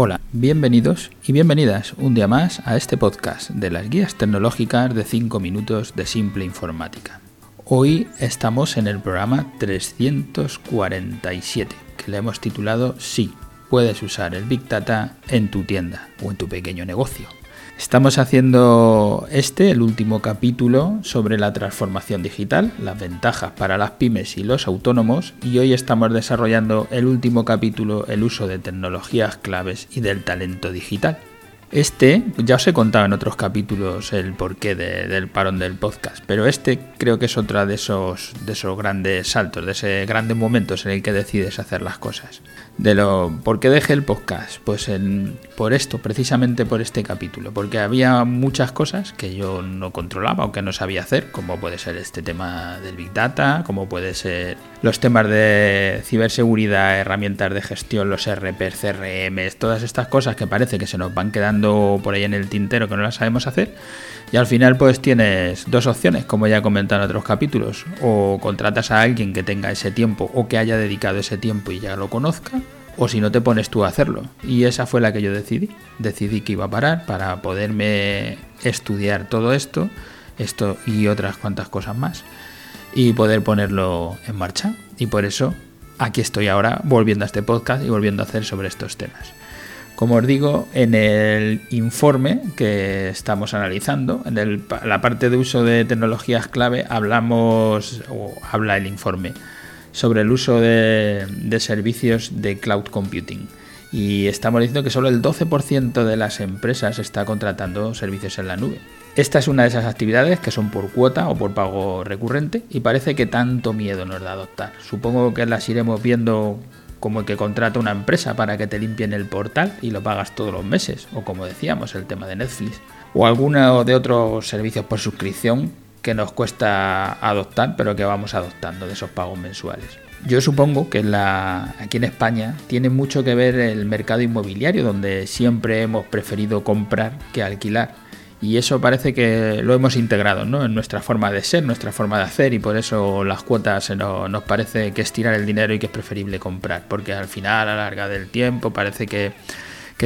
Hola, bienvenidos y bienvenidas un día más a este podcast de las guías tecnológicas de 5 minutos de simple informática. Hoy estamos en el programa 347, que le hemos titulado Sí, puedes usar el Big Data en tu tienda o en tu pequeño negocio. Estamos haciendo este, el último capítulo sobre la transformación digital, las ventajas para las pymes y los autónomos, y hoy estamos desarrollando el último capítulo, el uso de tecnologías claves y del talento digital. Este, ya os he contado en otros capítulos el porqué del parón del podcast, pero este creo que es otra de esos, de esos grandes saltos, de esos grandes momentos en el que decides hacer las cosas. De lo, ¿Por qué dejé el podcast? Pues por esto, precisamente por este capítulo, porque había muchas cosas que yo no controlaba o que no sabía hacer, como puede ser este tema del Big Data, como puede ser los temas de ciberseguridad, herramientas de gestión, los RP, CRM, todas estas cosas que parece que se nos van quedando por ahí en el tintero que no las sabemos hacer. Y al final pues tienes dos opciones, como ya he comentado en otros capítulos, o contratas a alguien que tenga ese tiempo o que haya dedicado ese tiempo y ya lo conozca, o si no te pones tú a hacerlo. Y esa fue la que yo decidí. Decidí que iba a parar para poderme estudiar todo esto, esto y otras cuantas cosas más, y poder ponerlo en marcha. Y por eso aquí estoy ahora volviendo a este podcast y volviendo a hacer sobre estos temas. Como os digo, en el informe que estamos analizando, en la parte de uso de tecnologías clave, hablamos, o habla el informe, sobre el uso de, servicios de cloud computing. Y estamos diciendo que solo el 12% de las empresas está contratando servicios en la nube. Esta es una de esas actividades que son por cuota o por pago recurrente y parece que tanto miedo nos da adoptar. Supongo que las iremos viendo como el que contrata una empresa para que te limpien el portal y lo pagas todos los meses, o como decíamos, el tema de Netflix, o alguno de otros servicios por suscripción que nos cuesta adoptar, pero que vamos adoptando de esos pagos mensuales. Yo supongo que aquí en España tiene mucho que ver el mercado inmobiliario, donde siempre hemos preferido comprar que alquilar. Y eso parece que lo hemos integrado ¿no? en nuestra forma de ser, nuestra forma de hacer, y por eso las cuotas nos, parece que es tirar el dinero y que es preferible comprar, porque al final, a la larga del tiempo, parece que,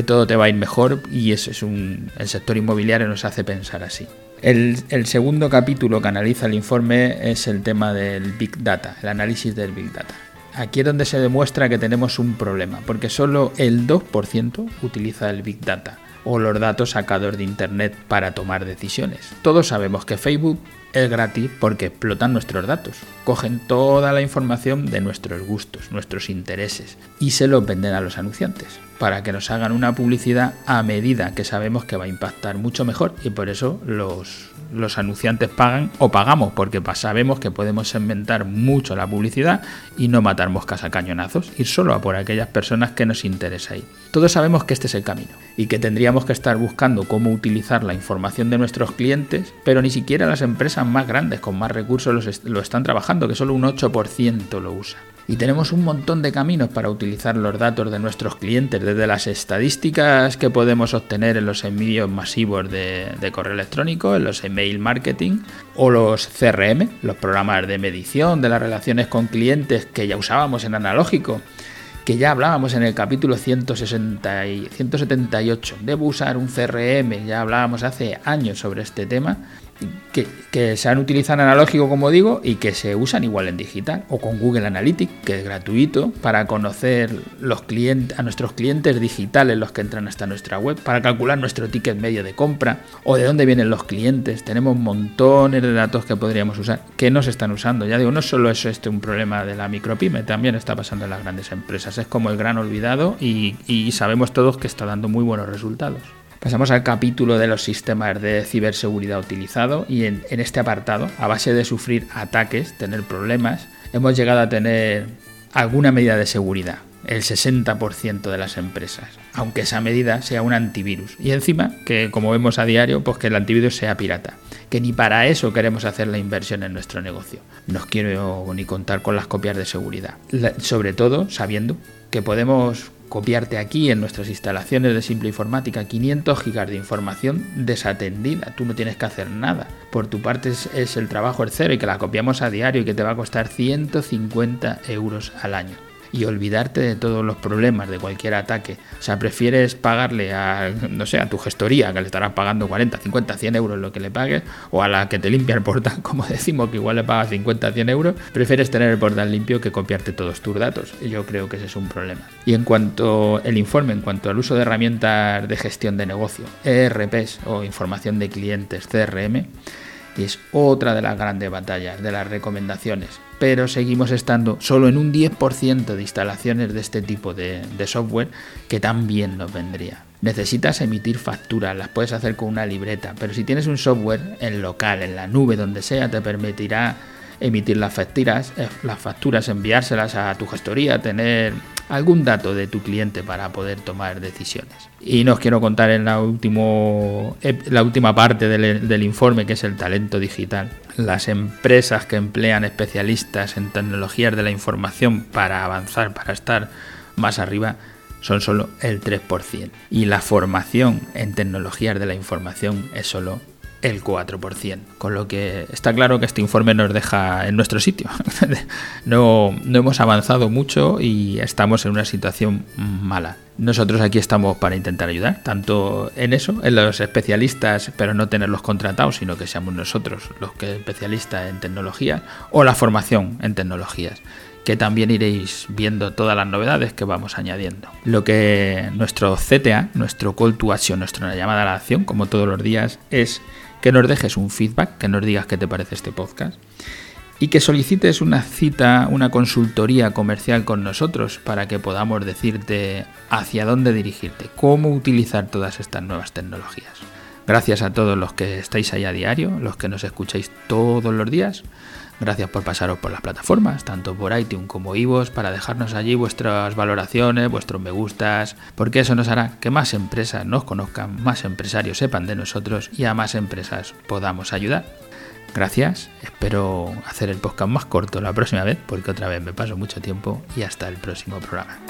todo te va a ir mejor y eso es el sector inmobiliario nos hace pensar así. El, segundo capítulo que analiza el informe es el tema del Big Data, el análisis del Big Data. Aquí es donde se demuestra que tenemos un problema, porque solo el 2% utiliza el Big Data o los datos sacados de Internet para tomar decisiones. Todos sabemos que Facebook es gratis porque explotan nuestros datos, cogen toda la información de nuestros gustos, nuestros intereses y se los venden a los anunciantes para que nos hagan una publicidad a medida que sabemos que va a impactar mucho mejor y por eso los, anunciantes pagan o pagamos porque sabemos que podemos segmentar mucho la publicidad y no matar moscas a cañonazos, ir solo a por aquellas personas que nos interesa ahí. Todos sabemos que este es el camino y que tendríamos que estar buscando cómo utilizar la información de nuestros clientes, pero ni siquiera las empresas más grandes con más recursos lo están trabajando, que solo un 8% lo usa. Y tenemos un montón de caminos para utilizar los datos de nuestros clientes, desde las estadísticas que podemos obtener en los envíos masivos de, correo electrónico, en los email marketing o los CRM, los programas de medición de las relaciones con clientes que ya usábamos en analógico que ya hablábamos en el capítulo 160 y 178. Debo usar un CRM, ya hablábamos hace años sobre este tema que, se han utilizado analógico, como digo, y que se usan igual en digital, o con Google Analytics, que es gratuito, para conocer los clientes, a nuestros clientes digitales, los que entran hasta nuestra web, para calcular nuestro ticket medio de compra, o de dónde vienen los clientes. Tenemos montones de datos que podríamos usar, que no se están usando. Ya digo, no solo es este un problema de la micropyme, también está pasando en las grandes empresas. Es como el gran olvidado y sabemos todos que está dando muy buenos resultados. Pasamos al capítulo de los sistemas de ciberseguridad utilizado y en, este apartado, a base de sufrir ataques, tener problemas, hemos llegado a tener alguna medida de seguridad, el 60% de las empresas, aunque esa medida sea un antivirus. Y encima, que como vemos a diario, pues que el antivirus sea pirata, que ni para eso queremos hacer la inversión en nuestro negocio. No quiero ni contar con las copias de seguridad, sobre todo sabiendo que podemos copiarte aquí en nuestras instalaciones de Simple Informática 500 gigas de información desatendida. Tú no tienes que hacer nada. Por tu parte es, el trabajo el cero y que la copiamos a diario y que te va a costar 150 euros al año. Y olvidarte de todos los problemas de cualquier ataque. O sea, prefieres pagarle a, no sé, a tu gestoría, que le estarás pagando 40, 50, 100 euros lo que le pagues, o a la que te limpia el portal, como decimos, que igual le pagas 50, 100 euros, prefieres tener el portal limpio que copiarte todos tus datos. Yo creo que ese es un problema. Y en cuanto el informe, en cuanto al uso de herramientas de gestión de negocio, ERPs o información de clientes, CRM, es otra de las grandes batallas, de las recomendaciones. Pero seguimos estando solo en un 10% de instalaciones de este tipo de, software que también nos vendría. Necesitas emitir facturas, las puedes hacer con una libreta, pero si tienes un software en local, en la nube, donde sea, te permitirá emitir las facturas, eh, las facturas, enviárselas a tu gestoría, tener algún dato de tu cliente para poder tomar decisiones. Y no os quiero contar en la, último, la última parte del, del informe, que es el talento digital. Las empresas que emplean especialistas en tecnologías de la información para avanzar, para estar más arriba, son solo el 3%. Y la formación en tecnologías de la información es solo el 4%. Con lo que está claro que este informe nos deja en nuestro sitio. no, no hemos avanzado mucho y estamos en una situación mala. Nosotros aquí estamos para intentar ayudar, tanto en eso, en los especialistas, pero no tenerlos contratados, sino que seamos nosotros los que especialistas en tecnología o la formación en tecnologías que también iréis viendo todas las novedades que vamos añadiendo. Lo que nuestro CTA, nuestro call to action, nuestra llamada a la acción, como todos los días, es que nos dejes un feedback, que nos digas qué te parece este podcast y que solicites una cita, una consultoría comercial con nosotros para que podamos decirte hacia dónde dirigirte, cómo utilizar todas estas nuevas tecnologías. Gracias a todos los que estáis ahí a diario, los que nos escucháis todos los días. Gracias por pasaros por las plataformas, tanto por iTunes como iVoox, para dejarnos allí vuestras valoraciones, vuestros me gustas, porque eso nos hará que más empresas nos conozcan, más empresarios sepan de nosotros y a más empresas podamos ayudar. Gracias, espero hacer el podcast más corto la próxima vez, porque otra vez me paso mucho tiempo y hasta el próximo programa.